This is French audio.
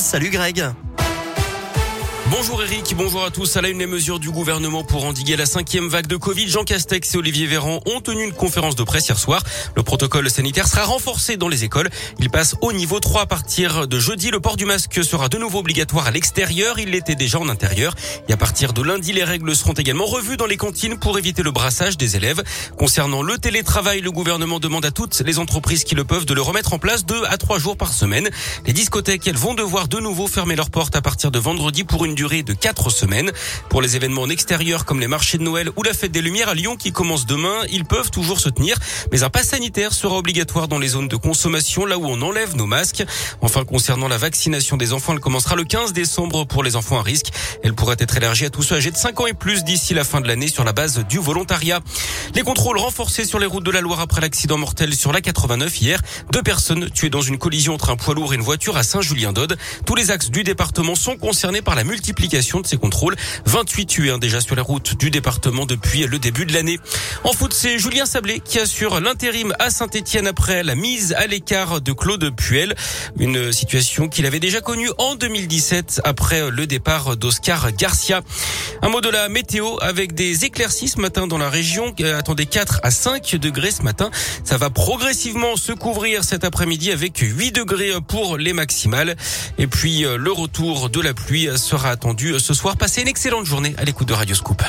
Salut Greg. Bonjour Eric, bonjour à tous. À la une des mesures du gouvernement pour endiguer la cinquième vague de Covid, Jean Castex et Olivier Véran ont tenu une conférence de presse hier soir. Le protocole sanitaire sera renforcé dans les écoles. Il passe au niveau 3 à partir de jeudi. Le port du masque sera de nouveau obligatoire à l'extérieur. Il l'était déjà en intérieur. Et à partir de lundi, les règles seront également revues dans les cantines pour éviter le brassage des élèves. Concernant le télétravail, le gouvernement demande à toutes les entreprises qui le peuvent de le remettre en place deux à trois jours par semaine. Les discothèques, elles vont devoir de nouveau fermer leurs portes à partir de vendredi pour une durée de quatre semaines. Pour les événements en extérieur comme les marchés de Noël ou la fête des Lumières à Lyon qui commence demain, ils peuvent toujours se tenir, mais un pass sanitaire sera obligatoire dans les zones de consommation, là où on enlève nos masques. Enfin, concernant la vaccination des enfants, elle commencera le 15 décembre pour les enfants à risque. Elle pourrait être élargie à tous ceux âgés de 5 ans et plus d'ici la fin de l'année sur la base du volontariat. Les contrôles renforcés sur les routes de la Loire après l'accident mortel sur la 89 hier. Deux personnes tuées dans une collision entre un poids lourd et une voiture à Saint-Julien-d'Aude. Tous les axes du département sont concernés par la multiplication de ces contrôles. 28 tués hein, déjà sur les routes du département depuis le début de l'année. En foot, c'est Julien Sablé qui assure l'intérim à Saint-Etienne après la mise à l'écart de Claude Puel. Une situation qu'il avait déjà connue en 2017 après le départ d'Oscar Garcia. Un mot de la météo avec des éclaircies ce matin dans la région. Attendez 4 à 5 degrés ce matin. Ça va progressivement se couvrir cet après-midi avec 8 degrés pour les maximales. Et puis le retour de la pluie sera attendu ce soir. Passez une excellente journée à l'écoute de Radio Scoop.